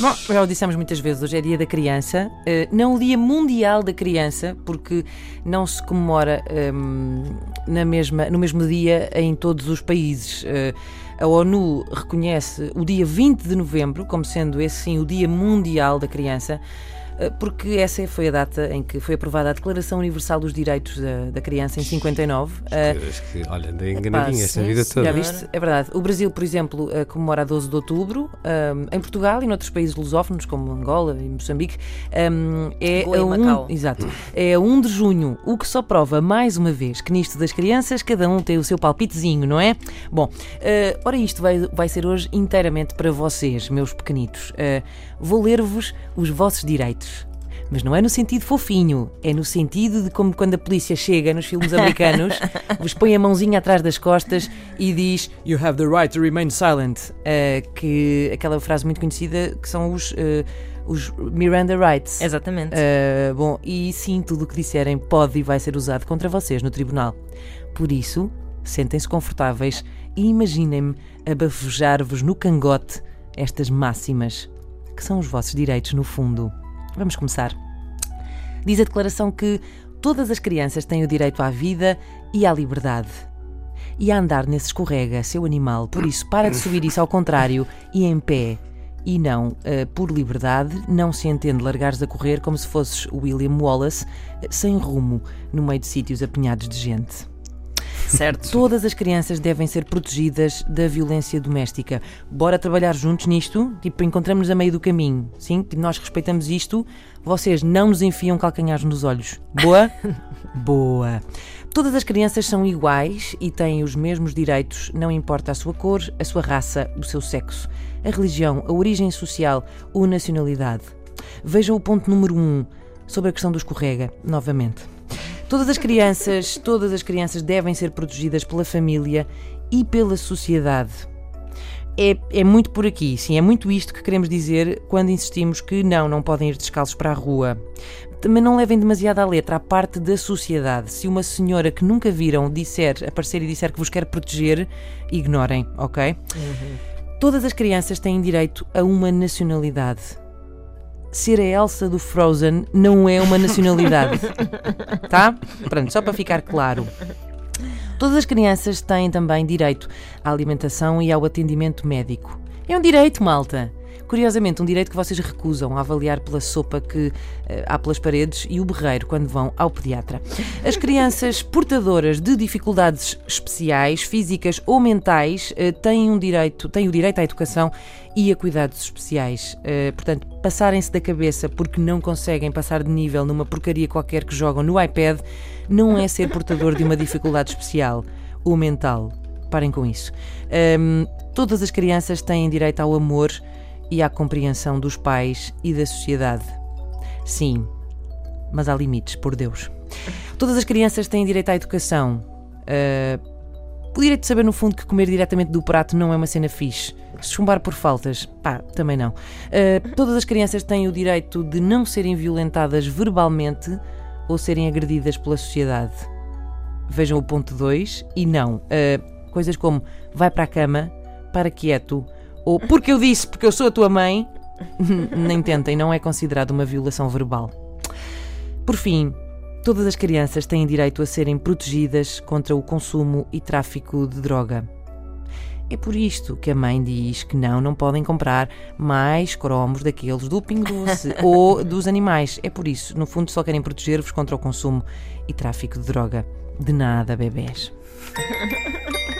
Bom, já o dissemos muitas vezes, hoje é dia da criança, eh, não o dia mundial da criança, porque não se comemora ehm, na mesma, no mesmo dia em todos os países. Eh, a ONU reconhece o dia 20 de novembro como sendo esse sim o Dia Mundial da Criança. Eh, porque essa foi a data em que foi aprovada a Declaração Universal dos Direitos da, da Criança, em 59. Acho que, olha, andei enganadinha esta sim, vida toda. Já viste? É verdade. O Brasil, por exemplo, eh, comemora a 12 de outubro. Um, em Portugal e noutros países lusófonos, como Angola e Moçambique, um, é a Macau. 1, exato, é a 1 de junho, o que só prova mais uma vez que nisto das crianças cada um tem o seu palpitezinho, não é? Bom, eh, ora isto vai, vai ser hoje inteiramente para vocês, meus pequenitos. Eh, vou ler-vos os vossos direitos. Mas não é no sentido fofinho, é no sentido de como quando a polícia chega nos filmes americanos, vos põe a mãozinha atrás das costas e diz You have the right to remain silent. Eh, que aquela frase muito conhecida que são os, eh, os Miranda Rights. Exatamente. Uh, bom, e sim, tudo o que disserem pode e vai ser usado contra vocês no tribunal. Por isso, sentem-se confortáveis e imaginem-me a bafejar-vos no cangote estas máximas, que são os vossos direitos no fundo. Vamos começar. Diz a declaração que todas as crianças têm o direito à vida e à liberdade. E a andar nesse escorrega, seu animal, por isso para de subir isso ao contrário e em pé. E não, eh, por liberdade, não se entende largares a correr como se fosses William Wallace, eh, sem rumo, no meio de sítios apinhados de gente. Certo. Todas as crianças devem ser protegidas da violência doméstica. Bora trabalhar juntos nisto? Tipo, encontramos-nos a meio do caminho. Sim, nós respeitamos isto. Vocês não nos enfiam calcanhares nos olhos. Boa? Boa. Todas as crianças são iguais e têm os mesmos direitos, não importa a sua cor, a sua raça, o seu sexo, a religião, a origem social ou nacionalidade. Vejam o ponto número 1 um, sobre a questão do escorrega, novamente. Todas as crianças, todas as crianças devem ser protegidas pela família e pela sociedade. É, é muito por aqui, sim, é muito isto que queremos dizer quando insistimos que não, não podem ir descalços para a rua. Também não levem demasiado à letra a parte da sociedade. Se uma senhora que nunca viram disser, aparecer e disser que vos quer proteger, ignorem, ok? Todas as crianças têm direito a uma nacionalidade. Ser a Elsa do Frozen não é uma nacionalidade. tá? Pronto, só para ficar claro. Todas as crianças têm também direito à alimentação e ao atendimento médico. É um direito, malta. Curiosamente, um direito que vocês recusam a avaliar pela sopa que eh, há pelas paredes e o berreiro quando vão ao pediatra. As crianças portadoras de dificuldades especiais, físicas ou mentais, eh, têm, um direito, têm o direito à educação e a cuidados especiais. Eh, portanto, passarem-se da cabeça porque não conseguem passar de nível numa porcaria qualquer que jogam no iPad não é ser portador de uma dificuldade especial ou mental. Parem com isso. Ahm, todas as crianças têm direito ao amor e à compreensão dos pais e da sociedade. Sim, mas há limites, por Deus. Todas as crianças têm direito à educação. Ah, o direito de saber, no fundo, que comer diretamente do prato não é uma cena fixe. Chumbar por faltas, pá, também não. Ah, todas as crianças têm o direito de não serem violentadas verbalmente ou serem agredidas pela sociedade. Vejam o ponto 2 e não. Ah, coisas como vai para a cama, para quieto, ou porque eu disse, porque eu sou a tua mãe, nem tentem, não é considerado uma violação verbal. Por fim, todas as crianças têm direito a serem protegidas contra o consumo e tráfico de droga. É por isto que a mãe diz que não, não podem comprar mais cromos daqueles do Pingo Doce ou dos animais. É por isso, no fundo, só querem proteger-vos contra o consumo e tráfico de droga. De nada, bebés.